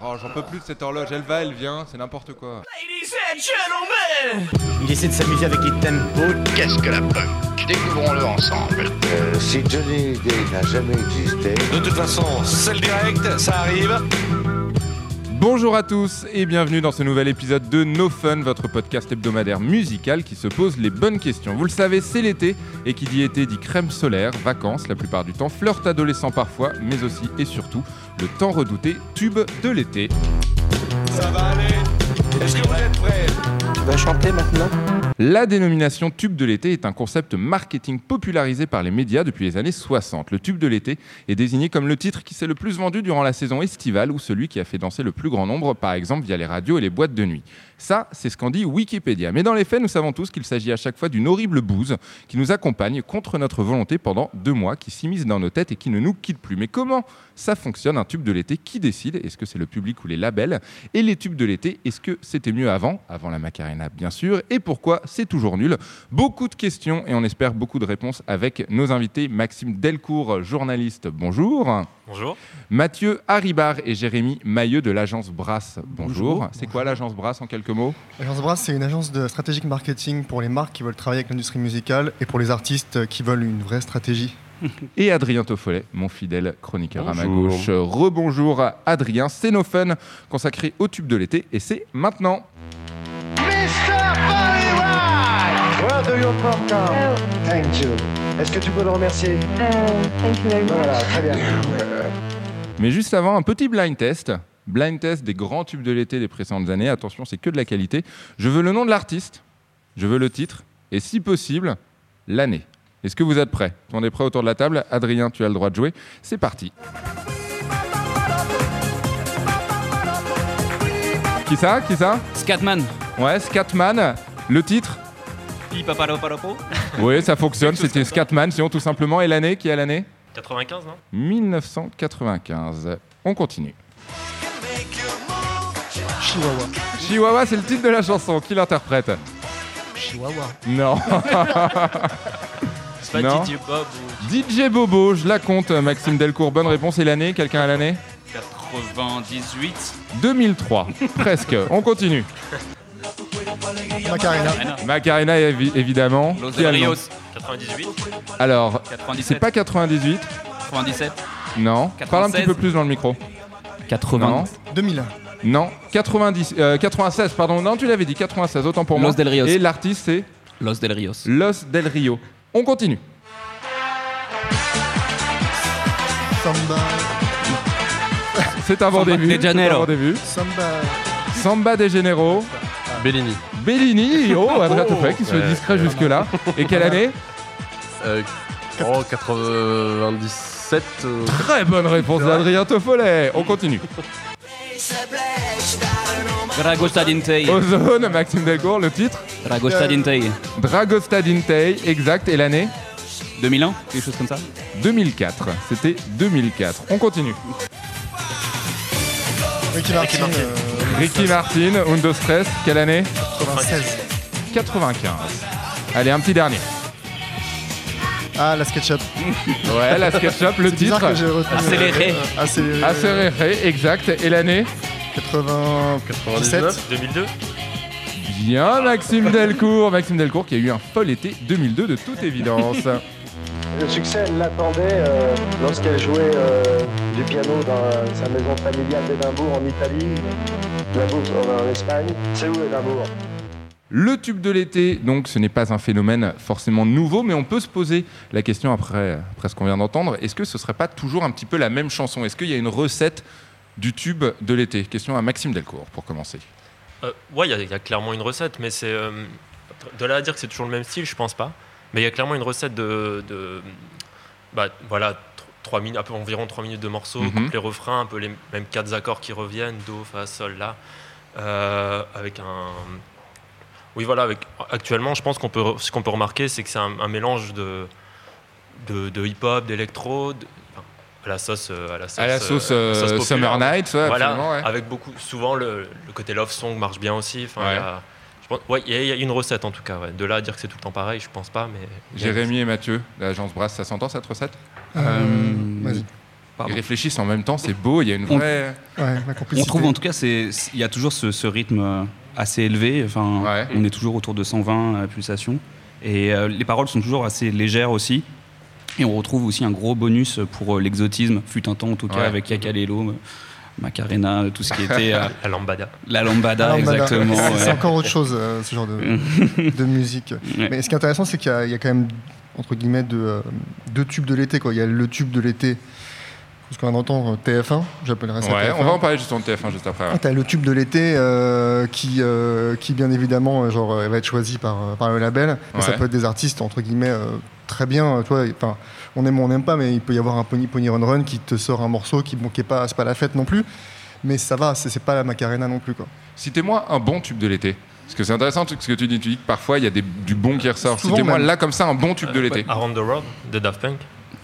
Oh, j'en peux plus de cette horloge, elle va, elle vient, c'est n'importe quoi. Ladies and gentlemen, Il essaie de s'amuser avec les tempos. Qu'est-ce que la punk? Découvrons-le ensemble. Euh, si Johnny Day n'a jamais existé, De toute façon, c'est le direct, ça arrive. Bonjour à tous et bienvenue dans ce nouvel épisode de No Fun, votre podcast hebdomadaire musical qui se pose les bonnes questions. Vous le savez, c'est l'été et qui dit été dit crème solaire, vacances la plupart du temps, flirt adolescent parfois, mais aussi et surtout le temps redouté tube de l'été. Ça va aller. Est-ce que vous êtes prêts? Tu vas chanter maintenant La dénomination tube de l'été est un concept marketing popularisé par les médias depuis les années 60. Le tube de l'été est désigné comme le titre qui s'est le plus vendu durant la saison estivale ou celui qui a fait danser le plus grand nombre, par exemple via les radios et les boîtes de nuit. Ça, c'est ce qu'en dit Wikipédia. Mais dans les faits, nous savons tous qu'il s'agit à chaque fois d'une horrible bouse qui nous accompagne contre notre volonté pendant deux mois, qui s'immisce dans nos têtes et qui ne nous quitte plus. Mais comment ça fonctionne un tube de l'été Qui décide? Est-ce que c'est le public ou les labels? Et les tubes de l'été, est-ce que c'était mieux avant? Avant la Macarena, bien sûr. Et pourquoi c'est toujours nul Beaucoup de questions et on espère beaucoup de réponses avec nos invités. Maxime Delcourt, journaliste, bonjour. Bonjour. Mathieu Haribar et Jérémy Mailleux de l'agence Brass, bonjour. C'est quoi l'agence Brass en quelques mots? L'agence Brass, c'est une agence de stratégique marketing pour les marques qui veulent travailler avec l'industrie musicale et pour les artistes qui veulent une vraie stratégie. Et Adrien Toffolet, mon fidèle chroniqueur à ma gauche. Rebonjour à Adrien, c'est nos fun consacré au tube de l'été et c'est maintenant. Where do you come from? Thank you. Est-ce que tu peux le remercier? Thank you very much. Voilà, très bien. Mais juste avant, un petit blind test. Blind test des grands tubes de l'été des précédentes années. Attention, c'est que de la qualité. Je veux le nom de l'artiste, je veux le titre et si possible, l'année. Est-ce que vous êtes prêts? Tout le monde est prêt autour de la table? Adrien, tu as le droit de jouer. C'est parti. Qui ça? Qui ça? Scatman. Ouais, Scatman. Le titre? Oui, ça fonctionne. C'était Scatman, sinon tout simplement. Et l'année Qui est l'année 95, non? 1995. On continue. Chihuahua. Chihuahua, c'est le titre de la chanson. Qui l'interprète? Chihuahua. Non. C'est pas Non. DJ Bob ou DJ Bobo, je la compte. Maxime Delcourt, bonne réponse. Et l'année Quelqu'un à l'année? 98. 2003. Presque. On continue. Macarena. Macarena, évi- évidemment. Los Qui Del Rios. 98. Alors, 97. c'est pas 98. 97. Non. Parle un petit 96. peu plus dans le micro. 80. Non. 2001. Non. 90, euh, 96, pardon. Non, tu l'avais dit. 96, autant pour moi. Los Del Rios. Et l'artiste, c'est Los Del Rios. Los Del Rio. On continue. Samba. C'est un bon Samba début. de c'est un Janeiro. bon début. Samba. Samba de Généraux. Bellini. Bellini. Oh, Adrien Tofek, qui se fait discret jusque-là. Et quelle année Euh, oh, 97. euh, Très bonne réponse d'Adrien Toffolet. On continue. Dragosta Dintei. Ozone, Maxime Delcourt, le titre. Dragosta Dintei. Dragosta Dintei, exact. Et l'année 2001, quelque chose comme ça 2004. C'était 2004. On continue. Ricky Martin. euh, Ricky Martin, Undo Stress, quelle année 96. 95. Allez, un petit dernier. Ah, la SketchUp. Ouais, la SketchUp, le titre. que retenu. Accéléré. euh, accéléré. Accéléré, exact. Et l'année 97. 99. 2002. Bien, Maxime Delcourt. Maxime Delcourt qui a eu un fol été 2002 de toute évidence. Le succès, elle l'attendait euh, lorsqu'elle jouait euh, du piano dans sa maison familiale d'Édimbourg en Italie, Édimbourg en Espagne. C'est où Édimbourg? Le tube de l'été, donc ce n'est pas un phénomène forcément nouveau, mais on peut se poser la question après, après ce qu'on vient d'entendre, est-ce que ce serait pas toujours un petit peu la même chanson? Est-ce qu'il y a une recette du tube de l'été? Question à Maxime Delcourt pour commencer. Euh, ouais, il y, a- il y a clairement une recette, mais c'est. euh, de là à dire que c'est toujours le même style, je pense pas. Mais il y a clairement une recette de. de bah, voilà, 3 minutes, environ 3 minutes de morceaux, Mhm. couplet refrain, un peu les mêmes quatre accords qui reviennent, Do, Fa, Sol, La. euh, avec un. Oui, voilà, avec, actuellement, je pense qu'on peut, ce qu'on peut remarquer, c'est que c'est un, un mélange de, de, de hip-hop, d'électro, de- enfin, à la sauce. euh, À la sauce, À la sauce, euh, euh, sauce populaire. Summer Night, ouais, Voilà, ouais. avec beaucoup. Souvent, le, le côté love song marche bien aussi. Enfin, Ouais. il y a- ouais, il y, une recette en tout cas. ouais. De là à dire que c'est tout le temps pareil, je pense pas. Mais Jérémy et Mathieu, l'agence Brass, ça s'entend cette recette? Euh. Pardon. Ils réfléchissent en même temps, c'est beau, il y a une On- vraie. Ouais, On trouve en tout cas, il y a toujours ce, ce rythme euh, assez élevé. Enfin, Ouais. on est toujours autour de 120 euh, pulsations. Et euh, les paroles sont toujours assez légères aussi. Et on retrouve aussi un gros bonus pour euh, l'exotisme, fut un temps en tout cas, Ouais. avec Yakalelo, Macarena, tout ce qui était euh, La lambada. la lambada, exactement. c'est- ouais. encore autre chose, euh, ce genre de, de musique. Ouais. Mais ce qui est intéressant, c'est qu'il y, a- il y a quand même, entre guillemets, deux, deux tubes de l'été. Il y a le tube de l'été, ce qu'on entend euh, TF1, j'appellerais ça Ouais, TF1. on va en parler justement de TF1 juste après. ouais. Ah, T'as le tube de l'été euh, qui, euh, qui, bien évidemment, genre, va être choisi par, par le label. Mais ça peut être des artistes, entre guillemets, euh, très bien. Enfin, on aime ou on n'aime pas, mais il peut y avoir un Pony Pony Run Run qui te sort un morceau qui, bon, qui est pas, c'est pas la fête non plus. Mais ça va, c'est c'est pas la Macarena non plus. Quoi. Citez-moi un bon tube de l'été. Parce que c'est intéressant ce que tu dis. Tu dis que parfois il y a des- du bon qui ressort. Souvent Citez-moi même. là comme ça un bon tube de l'été. Around the World de Daft Punk.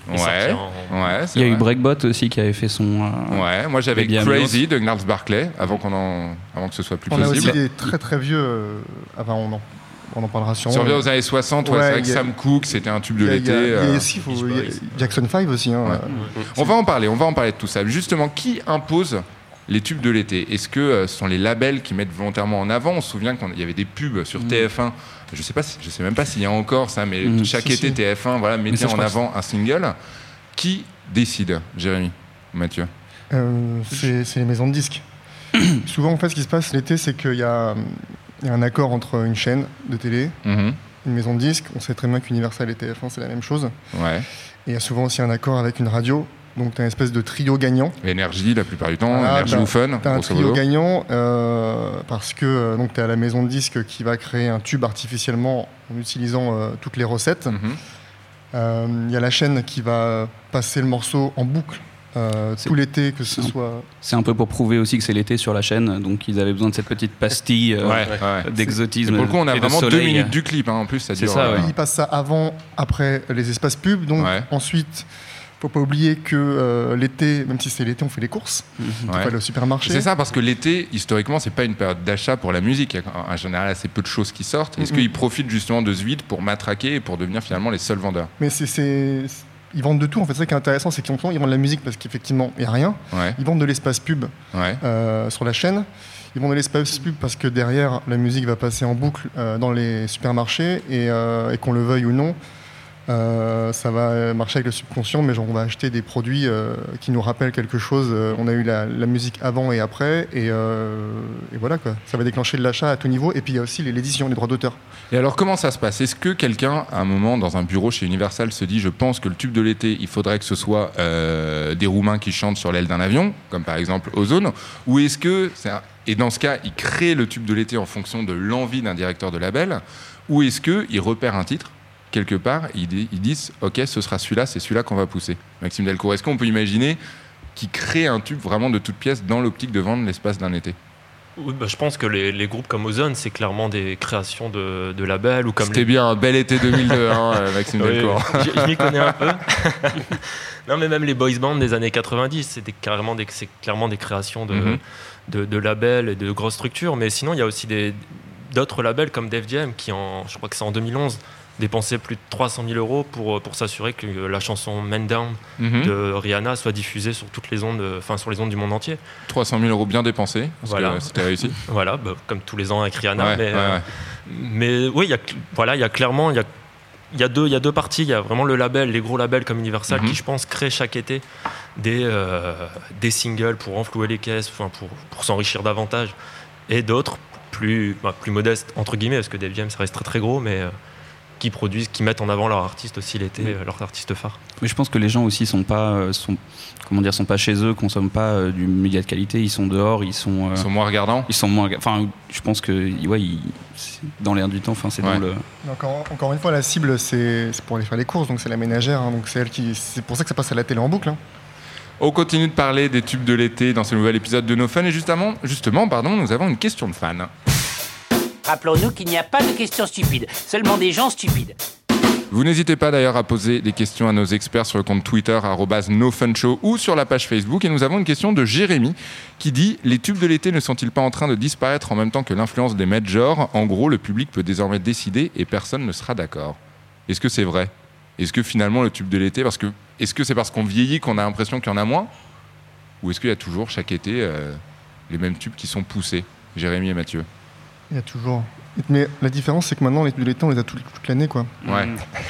Ouais, en- ouais, c'est Il y a eu. Breakbot aussi qui avait fait son. euh, Ouais, moi j'avais Crazy de Gnarls Barclay avant, qu'on en... avant que ce soit plus On a aussi possible. des très très vieux. euh, enfin, on en, on en parlera sûrement. Si on revient aux années 60, ouais, Ouais, c'est vrai que Sam Cooke c'était un tube de l'été. euh. Jackson 5 aussi. hein, Ouais. On va en parler, on va en parler de tout ça. Justement, qui impose les tubes de l'été Est-ce que euh, ce sont les labels qui mettent volontairement en avant? On se souvient qu'il y avait des pubs sur Mm. TF1. Je sais pas, si- je sais même pas s'il y a encore ça, mais Mm. chaque Si, été si. TF1 voilà mettait en avant un single. Qui décide, Jérémy, Mathieu? Euh, c'est les maisons de disques. Souvent, en fait, ce qui se passe l'été, c'est qu'il y, a il y a un accord entre une chaîne de télé, Mhm. une maison de disques. On sait très bien qu'Universal et TF1, c'est la même chose. Ouais. Et il y a souvent aussi un accord avec une radio. Donc, tu as une espèce de trio gagnant. Énergie la plupart du temps, énergie ou fun, Tu as un trio modo. gagnant euh, parce que tu as la maison de disques qui va créer un tube artificiellement en utilisant euh, toutes les recettes. Mhm. Euh, Il y a la chaîne qui va passer le morceau en boucle euh, tout l'été, que ce soit. C'est un peu pour prouver aussi que c'est l'été sur la chaîne, donc ils avaient besoin de cette petite pastille euh, Ouais, ouais. Et d'exotisme. pour le coup, on a de vraiment deux minutes du clip. hein. En plus, ça C'est dure. ça, euh, ouais. Il passe ça avant, après les espaces pubs. Donc Ouais. ensuite, faut pas oublier que euh, l'été, même si c'est l'été, on fait les courses. Mhm. On Ouais. aller au supermarché. C'est ça, parce que l'été, historiquement, c'est pas une période d'achat pour la musique. Il y a en général assez peu de choses qui sortent. Est-ce Mhm. qu'ils profitent justement de ce vide pour matraquer et pour devenir finalement les seuls vendeurs? Mais c'est, ils vendent de tout. En fait, ça qui est intéressant, c'est qu'ils ils vendent de la musique parce qu'effectivement, il n'y a rien. Ouais, Ils vendent de l'espace pub ouais. euh, sur la chaîne. Ils vendent de l'espace pub parce que derrière, la musique va passer en boucle euh, dans les supermarchés et, euh, et qu'on le veuille ou non, euh, ça va marcher avec le subconscient, mais on va acheter des produits euh, qui nous rappellent quelque chose. Euh, on a eu la, musique avant et après, et, voilà quoi. Ça va déclencher de l'achat à tout niveau. Et puis il y a aussi l'édition, les droits d'auteur. Et alors, comment ça se passe? Est-ce que quelqu'un, à un moment, dans un bureau chez Universal, se dit Je pense que le tube de l'été, il faudrait que ce soit des Roumains qui chantent sur l'aile d'un avion, comme par exemple Ozone? Ou est-ce que. Et dans ce cas, il crée le tube de l'été en fonction de l'envie d'un directeur de label? Ou est-ce qu'il repère un titre quelque part, ils, di- ils disent Ok, ce sera celui-là, c'est celui-là qu'on va pousser. Maxime Delcourt, est-ce qu'on peut imaginer qu'il crée un tube vraiment de toute pièce dans l'optique de vendre l'espace d'un été? Oui, bah, je pense que les, les groupes comme Ozone, c'est clairement des créations de, de labels ou comme C'était les... bien un bel été 2002, hein, euh, Maxime Oui, Delcourt. je, je m'y connais un peu. non, mais même les boys bands des années 90, c'est des, clairement des créations de, Mhm. de, de labels et de grosses structures. Mais sinon, il y a aussi d'autres labels comme Def Jam qui, en, je crois que c'est en 2011, dépensaient plus de 300 000 euros pour, pour s'assurer que la chanson Man Down Mhm. de Rihanna soit diffusée sur toutes les ondes, enfin sur les ondes du monde entier. 300 000 euros bien dépensés, parce Voilà. que c'était réussi. Voilà, bah, comme tous les ans avec Rihanna. Ouais, mais, ouais, euh, ouais. mais oui, il y a, voilà, il y a clairement, il y a, y, a deux, y a deux parties. Il y a vraiment le label, les gros labels comme Universal, Mhm. qui je pense créent chaque été des, euh, des singles pour enflouer les caisses, pour, pour s'enrichir davantage. Et d'autres plus, bah, plus modestes, entre guillemets, parce que Def Jam, ça reste très très gros, mais euh, qui produisent, qui mettent en avant leurs artistes aussi l'été, euh, leurs artistes phares. Mais je pense que les gens aussi sont pas, euh, sont, comment dire, sont pas chez eux, consomment pas euh, du média de qualité. Ils sont dehors, ils sont, euh, Ils sont moins regardants. ils sont moins. Enfin, je pense que ouais, ils- c'est dans l'air du temps. Enfin, c'est Ouais. dans le. Encore, encore une fois, la cible, c'est c'est pour aller faire les courses, donc c'est la ménagère. hein, donc c'est elle qui. C'est pour ça que ça passe à la télé en boucle. hein. On continue de parler des tubes de l'été dans ce nouvel épisode de No Fun. Et justement, justement pardon, nous avons une question de fan. Rappelons-nous qu'il n'y a pas de questions stupides, seulement des gens stupides. Vous n'hésitez pas d'ailleurs à poser des questions à nos experts sur le compte Twitter @nofunshow ou sur la page Facebook. Et nous avons une question de Jérémy qui dit Les tubes de l'été ne sont-ils pas en train de disparaître en même temps que l'influence des majors? En gros, le public peut désormais décider et personne ne sera d'accord. Est-ce que c'est vrai? Est-ce que finalement le tube de l'été, parce que Est-ce que c'est parce qu'on vieillit qu'on a l'impression qu'il y en a moins? Ou est-ce qu'il y a toujours chaque été euh, les mêmes tubes qui sont poussés? Jérémy et Mathieu. Il y a toujours. Mais la différence, c'est que maintenant, les l'été, on les a tout- toute l'année, quoi. Ouais.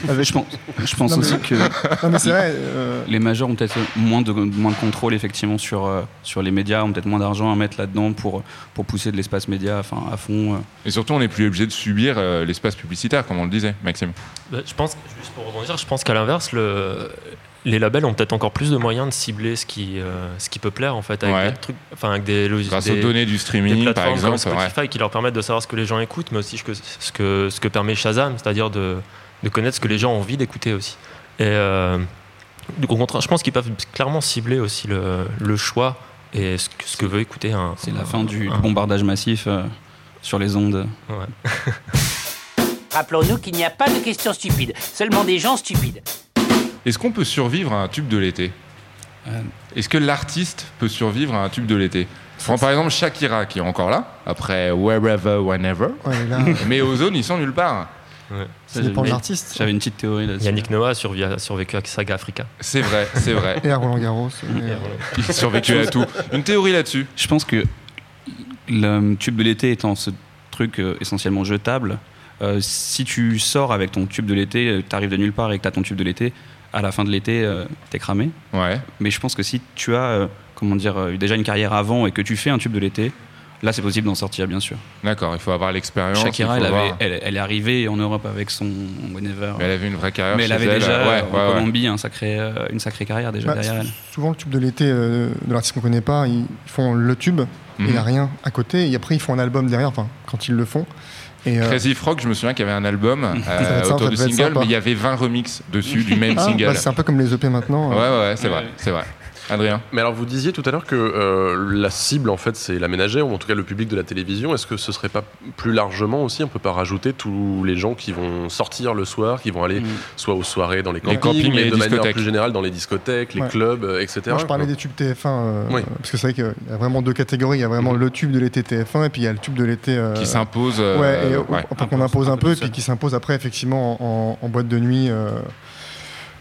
Avec- Je pense, je pense Non, mais- aussi que Non, mais c'est vrai. euh, les majors ont peut-être moins de, moins de contrôle effectivement sur, euh, sur les médias, ont peut-être moins d'argent à mettre là-dedans pour, pour pousser de l'espace média enfin, à fond. euh. Et surtout, on n'est plus obligé de subir euh, l'espace publicitaire, comme on le disait, Maxime. Bah, je pense, juste pour rebondir, je pense qu'à l'inverse, le- les labels ont peut-être encore plus de moyens de cibler ce qui, euh, ce qui peut plaire en fait, avec Ouais. des trucs, enfin avec des Grâce des- aux données du des streaming, par plateformes exemple. comme Spotify qui leur permettent de savoir ce que les gens écoutent, mais aussi ce que, ce que, ce que permet Shazam, c'est-à-dire de, de connaître ce que les gens ont envie d'écouter aussi. Et euh, au contraire, je pense qu'ils peuvent clairement cibler aussi le, le choix et ce que, ce que veut écouter un. C'est la un- fin du un- bombardage massif euh, sur les ondes. Ouais. Rappelons-nous qu'il n'y a pas de questions stupides, seulement des gens stupides. Est-ce qu'on peut survivre à un tube de l'été Euh. Est-ce que l'artiste peut survivre à un tube de l'été Prends par exemple Shakira qui est encore là, après Wherever, Whenever. ouais, là, Mais Ozone, ils sont nulle part. ça dépend de l'artiste. J'avais une petite théorie là-dessus. Yannick Noah a survécu à Saga Africa. C'est vrai, c'est vrai. Et à Roland Garros. euh, Il a survécu à tout. Une théorie là-dessus. Je pense que le tube de l'été étant ce truc euh, essentiellement jetable, euh, si tu sors avec ton tube de l'été, tu arrives de nulle part et que tu as ton tube de l'été, à la fin de l'été, euh, t'es cramé. Ouais. Mais je pense que si tu as euh, comment dire, euh, déjà une carrière avant et que tu fais un tube de l'été, là c'est possible d'en sortir bien sûr. D'accord, il faut avoir l'expérience. Shakira, il elle, faut avait- voir. elle, elle est arrivée en Europe avec son Whenever. Mais elle avait une vraie carrière. Mais elle avait déjà ouais, en ouais, ouais. Colombie un sacré, une sacrée carrière déjà bah, derrière elle. souvent, le tube de l'été euh, de l'artiste qu'on connaît pas, ils font le tube, et il n'y a Mhm. rien à côté, et après, ils font un album derrière, enfin, quand ils le font. Et, euh, Crazy Frog, je me souviens qu'il y avait un album euh, autour du single, mais il y avait 20 remixes dessus du même ah, single. bah, c'est un peu comme les EP maintenant. Ouais, euh. ouais, ouais, c'est vrai, c'est vrai. Adrien Mais alors vous disiez tout à l'heure que euh, la cible en fait c'est la ménagère ou en tout cas le public de la télévision. Est-ce que ce serait pas plus largement aussi on peut pas rajouter tous les gens qui vont sortir le soir, qui vont aller Mm. soit aux soirées dans les Les campings, campings et mais les de manière discothèques. plus générale dans les discothèques, les Ouais. clubs, euh, etc. Moi, je parlais quoi. des tubes TF1, euh, Oui. parce que c'est vrai qu'il y a vraiment deux catégories. Il y a vraiment Mhm. le tube de l'été TF1, et puis il y a le tube de l'été. euh, qui s'impose. euh, Ouais, et, ouais. enfin, qu'on impose un peu, et puis qui s'impose après, effectivement, en, en boîte de nuit euh,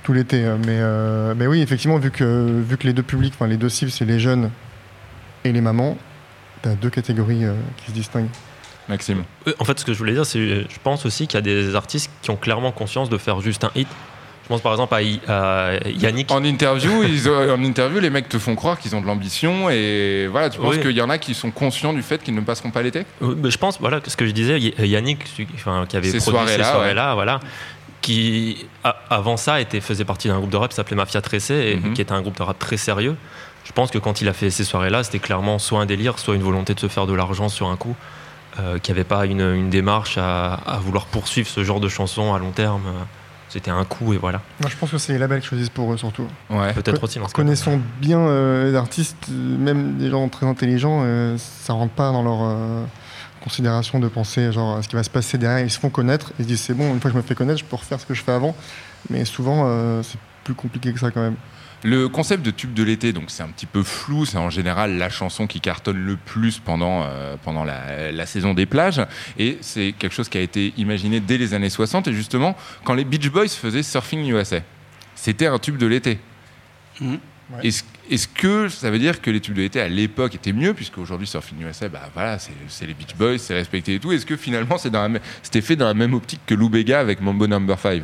tout l'été. euh, Mais, euh, mais oui, effectivement, vu que, vu que les deux publics, enfin les deux cibles, c'est les jeunes et les mamans, t'as deux catégories euh, qui se distinguent. Maxime. En fait, ce que je voulais dire, c'est je pense aussi qu'il y a des artistes qui ont clairement conscience de faire juste un hit. Je pense par exemple à, I- à Yannick. En interview, ils ont- en interview, les mecs te font croire qu'ils ont de l'ambition et voilà, tu penses Oui. qu'il y en a qui sont conscients du fait qu'ils ne passeront pas l'été? Je pense, voilà, ce que je disais, Yannick, enfin, qui avait Ces produit soirées-là, ces soirées-là, voilà, qui a- avant ça était, faisait partie d'un groupe de rap qui s'appelait Mafia Tressé, et Mhm. qui était un groupe de rap très sérieux. Je pense que quand il a fait ces soirées-là, c'était clairement soit un délire, soit une volonté de se faire de l'argent sur un coup, euh, qui avait pas une, une démarche à, à vouloir poursuivre ce genre de chansons à long terme. C'était un coup et voilà. Moi, je pense que c'est les labels qui choisissent pour eux, surtout. Ouais. Peut-être aussi dans ce. Connaissant bien euh, les artistes, euh, même des gens très intelligents, euh, ça rentre pas dans leur euh, considération de penser genre à ce qui va se passer derrière. Ils se font connaître, ils se disent c'est bon, une fois que je me fais connaître, je peux refaire ce que je fais avant. Mais souvent, euh, c'est plus compliqué que ça quand même. Le concept de tube de l'été, donc c'est un petit peu flou, c'est en général la chanson qui cartonne le plus pendant, euh, pendant la, la saison des plages, et c'est quelque chose qui a été imaginé dès les années 60, et justement, quand les Beach Boys faisaient Surfing USA, c'était un tube de l'été. Mhm. Ouais. Est-ce est-ce que ça veut dire que les tubes de l'été à l'époque étaient mieux, puisque aujourd'hui Surfing USA, bah voilà, c'est c'est les Beach Boys, c'est respecté et tout. Est-ce que finalement c'est dans la même- c'était fait dans la même optique que Lou Bega avec Mambo Number 5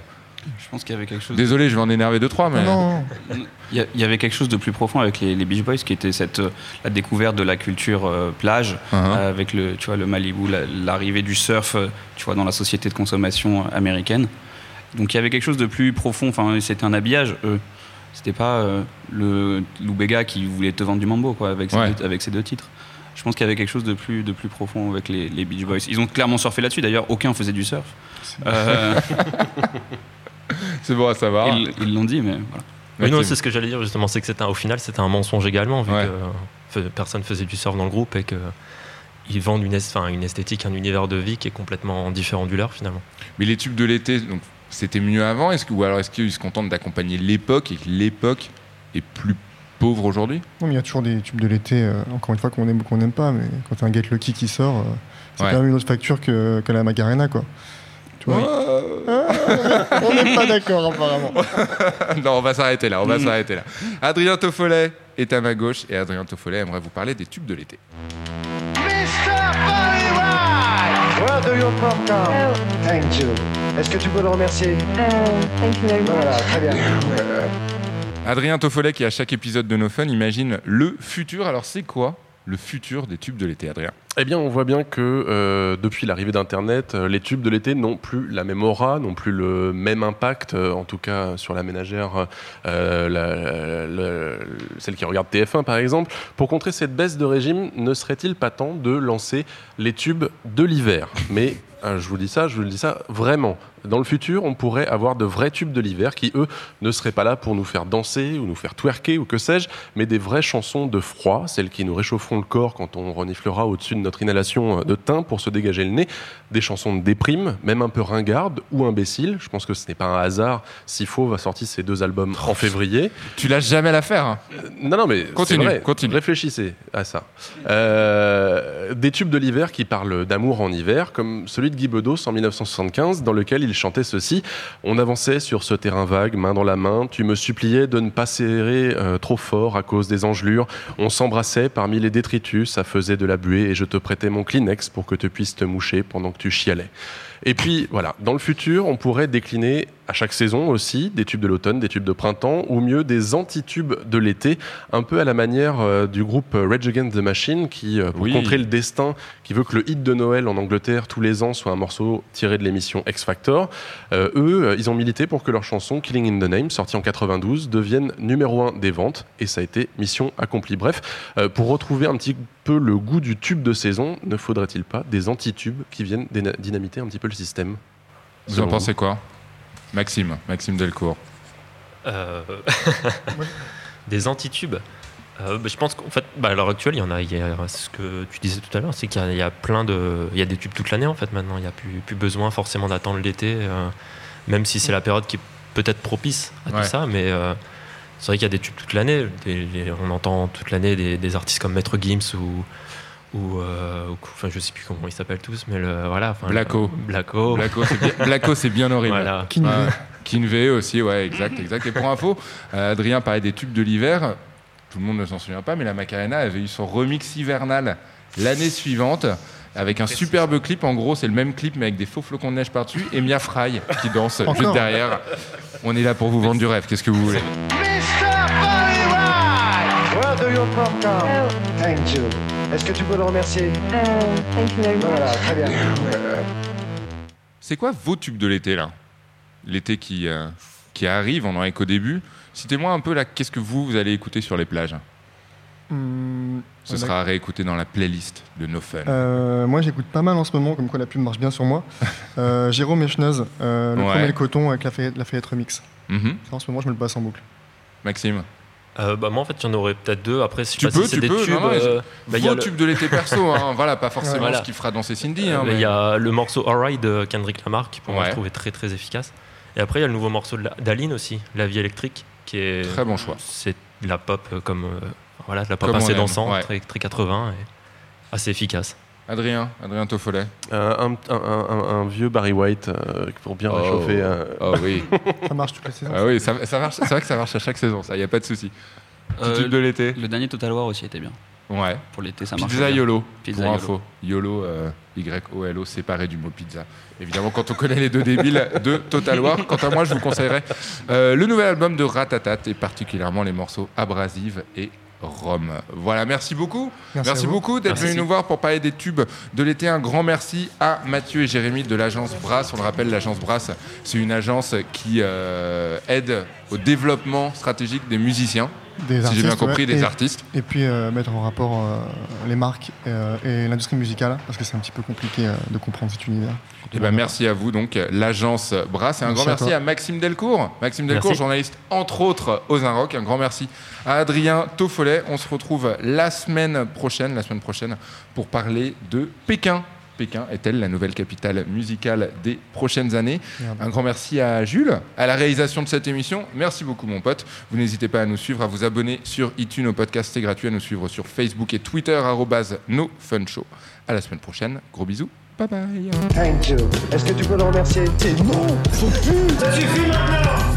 Je pense qu'il y avait quelque chose. Désolé, je vais en énerver deux trois, mais Non, Il y, avait quelque chose de plus profond avec les, les Beach Boys qui était cette euh, la découverte de la culture euh, plage euh, avec le tu vois le Malibu la- l'arrivée du surf euh, tu vois dans la société de consommation euh, américaine donc il y avait quelque chose de plus profond enfin c'était un habillage eux c'était pas euh, le Lou Bega qui voulait te vendre du mambo quoi avec ces, Ouais. deux, avec ces deux titres je pense qu'il y avait quelque chose de plus de plus profond avec les, les Beach Boys ils ont clairement surfé là-dessus d'ailleurs aucun faisait du surf Euh, c'est bon à savoir. ils l'ont dit mais voilà Oui, non, c'est ce que j'allais dire justement, c'est que c'était un- au final c'était un mensonge également, vu Ouais. que euh, personne faisait du surf dans le groupe et que ils vendent une, esthétique, un univers de vie qui est complètement différent du leur finalement. Mais les tubes de l'été, donc c'était mieux avant, est-ce que, ou alors est-ce qu'ils se contentent d'accompagner l'époque et que l'époque est plus pauvre aujourd'hui? Non, mais il y a toujours des tubes de l'été, euh, encore une fois, qu'on aime ou qu'on n'aime pas. Mais quand t'as un Get Lucky qui sort, euh, c'est Ouais. quand même une autre facture que, que la Macarena, quoi. Tu vois? Ah, On n'est pas d'accord, apparemment. non, on va s'arrêter là, on va Mm. s'arrêter là. Adrien Toffolet est à ma gauche et Adrien Toffolet aimerait vous parler des tubes de l'été. Where do you from come? Thank you. Est-ce que tu peux le remercier? Thank you very much. Voilà, très bien. Adrien Toffolet qui à chaque épisode de No Fun imagine le futur. Alors c'est quoi le futur des tubes de l'été, Adrien? Eh bien, on voit bien que euh, depuis l'arrivée d'Internet, euh, les tubes de l'été n'ont plus la même aura, n'ont plus le même impact, euh, en tout cas sur la ménagère, euh, la- la- la- celle qui regarde TF1 par exemple. Pour contrer cette baisse de régime, ne serait-il pas temps de lancer les tubes de l'hiver? Mais euh, je vous dis ça, je vous le dis ça vraiment. Dans le futur, on pourrait avoir de vrais tubes de l'hiver qui, eux, ne seraient pas là pour nous faire danser ou nous faire twerker ou que sais-je, mais des vraies chansons de froid, celles qui nous réchaufferont le corps quand on reniflera au-dessus de notre inhalation de thym pour se dégager le nez, des chansons de déprime, même un peu ringardes ou imbéciles. Je pense que ce n'est pas un hasard si Fauve a sorti ces deux albums en février. Tu lâches jamais l'affaire. hein. Non, non, mais Continue, vrai. continue. Réfléchissez à ça. Euh, des tubes de l'hiver qui parlent d'amour en hiver, comme celui de Guy Bedos en 1975, dans lequel il chantait ceci On avançait sur ce terrain vague, main dans la main. Tu me suppliais de ne pas serrer euh, trop fort à cause des engelures. On s'embrassait parmi les détritus, ça faisait de la buée et je te prêtais mon Kleenex pour que tu puisses te moucher pendant que tu chialais. Et puis voilà, dans le futur, on pourrait décliner à chaque saison aussi des tubes de l'automne, des tubes de printemps, ou mieux des anti-tubes de l'été, un peu à la manière euh, du groupe Rage Against the Machine qui, euh, pour Oui. contrer le destin, qui veut que le hit de Noël en Angleterre tous les ans soit un morceau tiré de l'émission X Factor. Euh, eux, euh, ils ont milité pour que leur chanson Killing in the Name, sortie en 92, devienne numéro un des ventes, et ça a été mission accomplie. Bref, euh, pour retrouver un petit peu le goût du tube de saison, ne faudrait-il pas des anti-tubes qui viennent dyna- dynamiter un petit peu le système Vous en pensez quoi? Maxime, Maxime Delcourt. Euh, des antitubes. Euh, bah, je pense qu'en fait, bah, à l'heure actuelle, il y en a. il y a- ce que tu disais tout à l'heure, c'est qu'il y, a- il y a plein de, il y a des tubes toute l'année en fait. Maintenant, il n'y a plus, plus besoin forcément d'attendre l'été, euh, même si c'est la période qui est peut-être propice à Ouais. tout ça. Mais euh, c'est vrai qu'il y a des tubes toute l'année. On entend toute l'année des, des artistes comme Maître Gims ou ou, euh, ou- enfin, je sais plus comment ils s'appellent tous, mais le, voilà. enfin, Blacko. le- Blacko. Blacko, c'est bien, Blacko, c'est bien horrible. Voilà. Kinvey. Ouais. Kinvey aussi, ouais, exact, exact. Et pour info, euh, Adrien parlait des tubes de l'hiver. Tout le monde ne s'en souvient pas, mais la Macarena avait eu son remix hivernal l'année suivante avec un superbe clip. En gros, c'est le même clip, mais avec des faux flocons de neige par-dessus et Mia Fry qui danse juste derrière. On est là pour vous vendre du rêve. Qu'est-ce que vous voulez? Where do you from come? Thank you. Est-ce que tu peux le remercier? Thank you very much. Voilà, très bien. C'est quoi vos tubes de l'été là? L'été qui, euh, qui arrive, on en est qu'au début. Citez-moi un peu là, qu'est-ce que vous, vous allez écouter sur les plages? Hum, Ce ouais, sera à réécouter dans la playlist de No Fun. Euh, moi, j'écoute pas mal en ce moment, comme quoi la pub marche bien sur moi. Euh, Jérôme Echneuse, euh, le Ouais. premier le coton avec la Fayette, la Fayette Remix. Mhm. Ça, en ce moment, je me le passe en boucle. Maxime? Euh, bah, moi en fait il y en aurait peut-être deux après si je Tu sais peux, si c'est tu des peux, tubes non, non, euh, bah, il y a le- tubes de l'été perso, hein, voilà, pas forcément Voilà. ce qui fera danser Cindy. Euh, hein, mais Il y a le morceau Alright de Kendrick Lamar qui pour moi Ouais. je trouvais très très efficace. Et après il y a le nouveau morceau d'Aline aussi, La vie électrique, qui est Très bon choix. C'est de la pop euh, comme euh, voilà, de la pop Comme assez dansante, ouais. très, très 80 et assez efficace. Adrien, Adrien Toffolet. Euh, un, un- un- un vieux Barry White euh, pour bien Oh. réchauffer. euh, Oh oui. Ça marche toutes les saisons. Ah oui, ça, ça marche. C'est vrai que ça marche à chaque saison, ça, y a pas de souci. Petit Euh, tube de l'été. Le dernier Total War aussi était bien. Ouais. Pour l'été, ça marche. Pizza bien. YOLO, Pizza pour YOLO. info. YOLO, euh, Y-O-L-O, séparé du mot pizza. Évidemment, quand on connaît les deux débiles de Total War, quant à moi, je vous conseillerais euh, le nouvel album de Ratatat et particulièrement les morceaux Abrasive et Rome. Voilà, merci beaucoup. Merci beaucoup d'être venu nous voir pour parler des tubes de l'été. Un grand merci à Mathieu et Jérémy de l'agence Brass. On le rappelle, l'agence Brass, c'est une agence qui euh, aide au développement stratégique des musiciens. Des si j'ai bien compris, ouais. des Et- artistes. Et puis euh, mettre en rapport euh, les marques euh, et l'industrie musicale, parce que c'est un petit peu compliqué euh, de comprendre cet univers. Eh ben, merci à vous, donc, l'agence Brass. Et un Merci grand merci à, Maxime Delcourt. Maxime Delcourt, Merci. journaliste, entre autres, aux Inrock. Un grand merci à Adrien Toffolet. On se retrouve la semaine prochaine, la semaine prochaine, pour parler de Pékin. Pékin est-elle la nouvelle capitale musicale des prochaines années Merde. Un grand merci à Jules, à la réalisation de cette émission. Merci beaucoup, mon pote. Vous n'hésitez pas à nous suivre, à vous abonner sur iTunes au podcast, c'est gratuit, à nous suivre sur Facebook et Twitter, arrobase no fun show. À la semaine prochaine. Gros bisous. Bye bye. Thank you. Est-ce que tu peux le remercier? Non Faut plus Ça suffit maintenant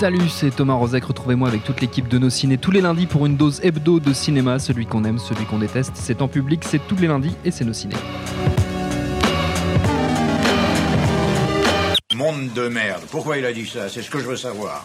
Salut, c'est Thomas Rozek. Retrouvez-moi avec toute l'équipe de nos ciné tous les lundis pour une dose hebdo de cinéma. Celui qu'on aime, celui qu'on déteste. C'est en public, c'est tous les lundis et c'est nos ciné. Monde de merde. Pourquoi il a dit ça? C'est ce que je veux savoir.